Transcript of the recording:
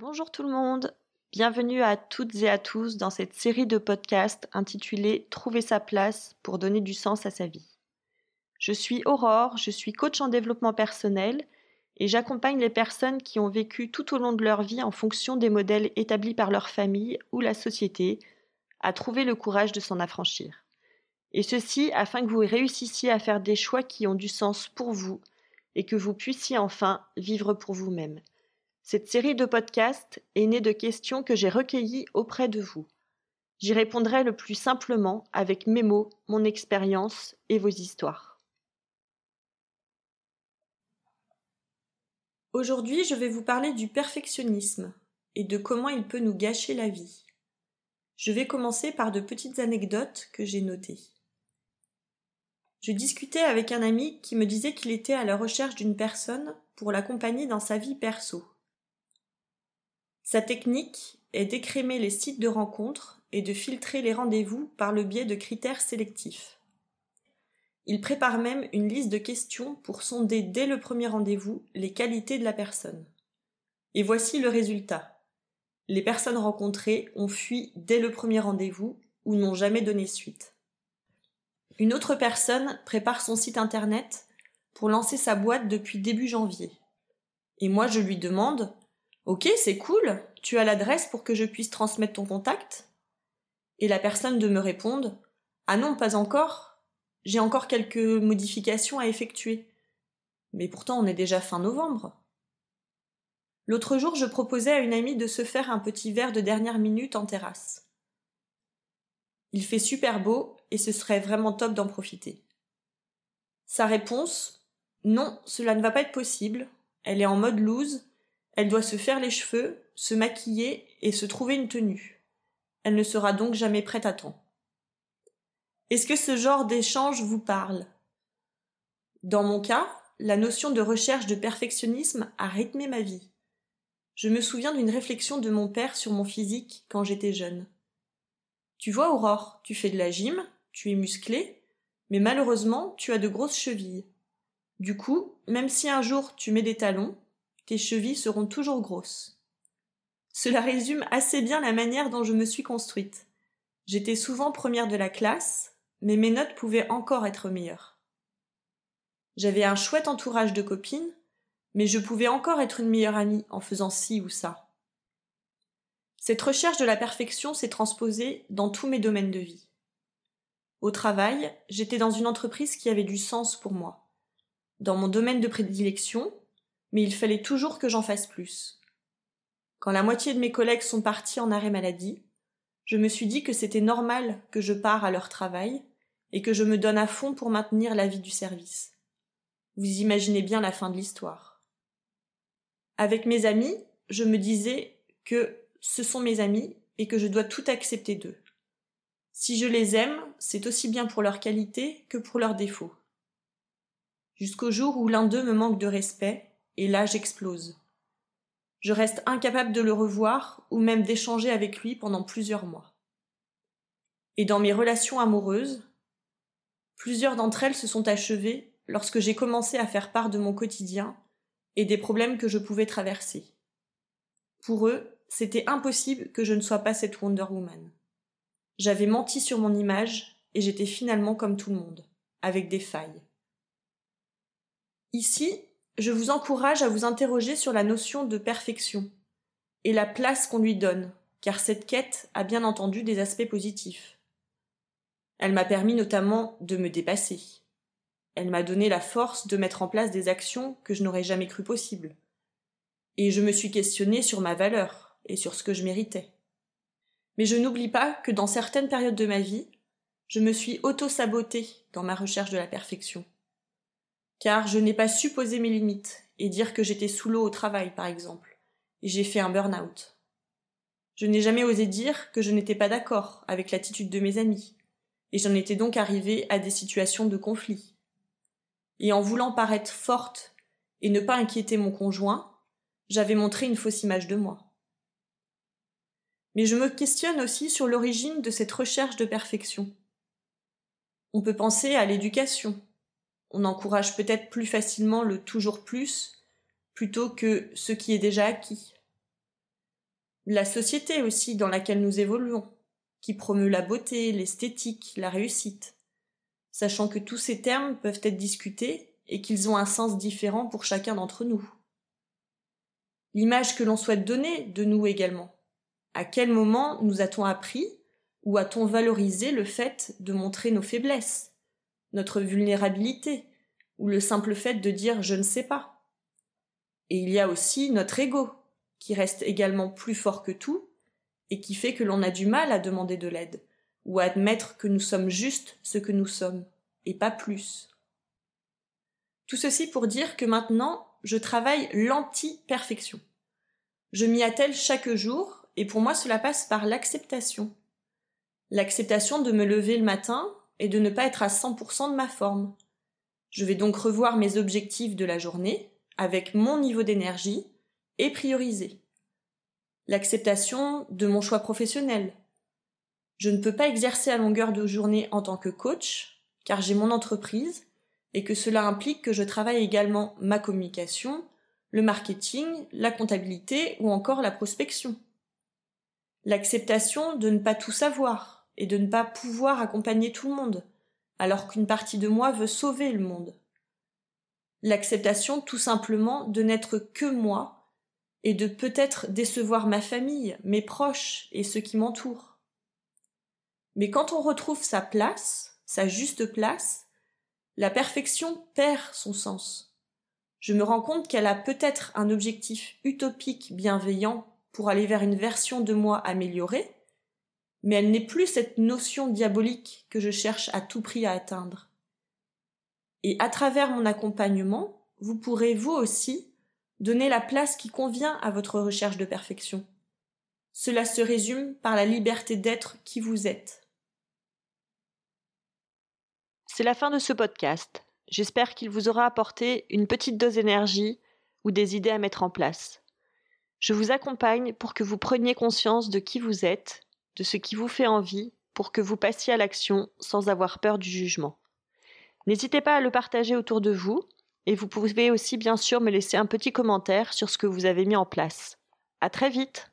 Bonjour tout le monde, bienvenue à toutes et à tous dans cette série de podcasts intitulée Trouver sa place pour donner du sens à sa vie. Je suis Aurore, je suis coach en développement personnel et j'accompagne les personnes qui ont vécu tout au long de leur vie en fonction des modèles établis par leur famille ou la société à trouver le courage de s'en affranchir. Et ceci afin que vous réussissiez à faire des choix qui ont du sens pour vous et que vous puissiez enfin vivre pour vous-même. Cette série de podcasts est née de questions que j'ai recueillies auprès de vous. J'y répondrai le plus simplement avec mes mots, mon expérience et vos histoires. Aujourd'hui, je vais vous parler du perfectionnisme et de comment il peut nous gâcher la vie. Je vais commencer par de petites anecdotes que j'ai notées. Je discutais avec un ami qui me disait qu'il était à la recherche d'une personne pour l'accompagner dans sa vie perso. Sa technique est d'écrémer les sites de rencontres et de filtrer les rendez-vous par le biais de critères sélectifs. Il prépare même une liste de questions pour sonder dès le premier rendez-vous les qualités de la personne. Et voici le résultat. Les personnes rencontrées ont fui dès le premier rendez-vous ou n'ont jamais donné suite. Une autre personne prépare son site internet pour lancer sa boîte depuis début janvier. Et moi je lui demande Ok, c'est cool, tu as l'adresse pour que je puisse transmettre ton contact? Et la personne de me répondre Ah non, pas encore. J'ai encore quelques modifications à effectuer. Mais pourtant, on est déjà fin novembre. L'autre jour, je proposais à une amie de se faire un petit verre de dernière minute en terrasse. Il fait super beau et ce serait vraiment top d'en profiter. Sa réponse Non, cela ne va pas être possible. Elle est en mode loose elle doit se faire les cheveux, se maquiller et se trouver une tenue. Elle ne sera donc jamais prête à temps. Est-ce que ce genre d'échange vous parle? Dans mon cas, la notion de recherche de perfectionnisme a rythmé ma vie. Je me souviens d'une réflexion de mon père sur mon physique quand j'étais jeune. Tu vois, Aurore, tu fais de la gym, tu es musclé, mais malheureusement, tu as de grosses chevilles. Du coup, même si un jour tu mets des talons, chevilles seront toujours grosses. Cela résume assez bien la manière dont je me suis construite. J'étais souvent première de la classe, mais mes notes pouvaient encore être meilleures. J'avais un chouette entourage de copines, mais je pouvais encore être une meilleure amie en faisant ci ou ça. Cette recherche de la perfection s'est transposée dans tous mes domaines de vie. Au travail, j'étais dans une entreprise qui avait du sens pour moi. Dans mon domaine de prédilection, mais il fallait toujours que j'en fasse plus. Quand la moitié de mes collègues sont partis en arrêt maladie, je me suis dit que c'était normal que je pars à leur travail et que je me donne à fond pour maintenir la vie du service. Vous imaginez bien la fin de l'histoire. Avec mes amis, je me disais que ce sont mes amis et que je dois tout accepter d'eux. Si je les aime, c'est aussi bien pour leur qualité que pour leurs défauts. Jusqu'au jour où l'un d'eux me manque de respect et là j'explose. Je reste incapable de le revoir ou même d'échanger avec lui pendant plusieurs mois. Et dans mes relations amoureuses, plusieurs d'entre elles se sont achevées lorsque j'ai commencé à faire part de mon quotidien et des problèmes que je pouvais traverser. Pour eux, c'était impossible que je ne sois pas cette Wonder Woman. J'avais menti sur mon image et j'étais finalement comme tout le monde, avec des failles. Ici, je vous encourage à vous interroger sur la notion de perfection et la place qu'on lui donne, car cette quête a bien entendu des aspects positifs. Elle m'a permis notamment de me dépasser. Elle m'a donné la force de mettre en place des actions que je n'aurais jamais cru possibles. Et je me suis questionnée sur ma valeur et sur ce que je méritais. Mais je n'oublie pas que dans certaines périodes de ma vie, je me suis auto-sabotée dans ma recherche de la perfection car je n'ai pas su poser mes limites et dire que j'étais sous l'eau au travail, par exemple, et j'ai fait un burn-out. Je n'ai jamais osé dire que je n'étais pas d'accord avec l'attitude de mes amis, et j'en étais donc arrivée à des situations de conflit. Et en voulant paraître forte et ne pas inquiéter mon conjoint, j'avais montré une fausse image de moi. Mais je me questionne aussi sur l'origine de cette recherche de perfection. On peut penser à l'éducation, on encourage peut-être plus facilement le toujours plus plutôt que ce qui est déjà acquis. la société aussi dans laquelle nous évoluons, qui promeut la beauté, l'esthétique, la réussite, sachant que tous ces termes peuvent être discutés et qu'ils ont un sens différent pour chacun d'entre nous. L'image que l'on souhaite donner de nous également. À quel moment nous a-t-on appris ou a-t-on valorisé le fait de montrer nos faiblesses, notre vulnérabilité, ou le simple fait de dire je ne sais pas Et il y a aussi notre ego, qui reste également plus fort que tout, et qui fait que l'on a du mal à demander de l'aide, ou à admettre que nous sommes juste ce que nous sommes, et pas plus. Tout ceci pour dire que maintenant, je travaille l'anti-perfection. Je m'y attelle chaque jour, et pour moi cela passe par l'acceptation. L'acceptation de me lever le matin et de ne pas être à 100% de ma forme. Je vais donc revoir mes objectifs de la journée, avec mon niveau d'énergie, et prioriser. L'acceptation de mon choix professionnel. Je ne peux pas exercer à longueur de journée en tant que coach, car j'ai mon entreprise, et que cela implique que je travaille également ma communication, le marketing, la comptabilité ou encore la prospection. L'acceptation de ne pas tout savoir et de ne pas pouvoir accompagner tout le monde, alors qu'une partie de moi veut sauver le monde. L'acceptation tout simplement de n'être que moi et de peut-être décevoir ma famille, mes proches et ceux qui m'entourent. Mais quand on retrouve sa place, sa juste place, la perfection perd son sens. Je me rends compte qu'elle a peut-être un objectif utopique bienveillant pour aller vers une version de moi améliorée, mais elle n'est plus cette notion diabolique que je cherche à tout prix à atteindre. Et à travers mon accompagnement, vous pourrez vous aussi donner la place qui convient à votre recherche de perfection. Cela se résume par la liberté d'être qui vous êtes. C'est la fin de ce podcast. J'espère qu'il vous aura apporté une petite dose d'énergie ou des idées à mettre en place. Je vous accompagne pour que vous preniez conscience de qui vous êtes, de ce qui vous fait envie, pour que vous passiez à l'action sans avoir peur du jugement. N'hésitez pas à le partager autour de vous, et vous pouvez aussi bien sûr me laisser un petit commentaire sur ce que vous avez mis en place. À très vite!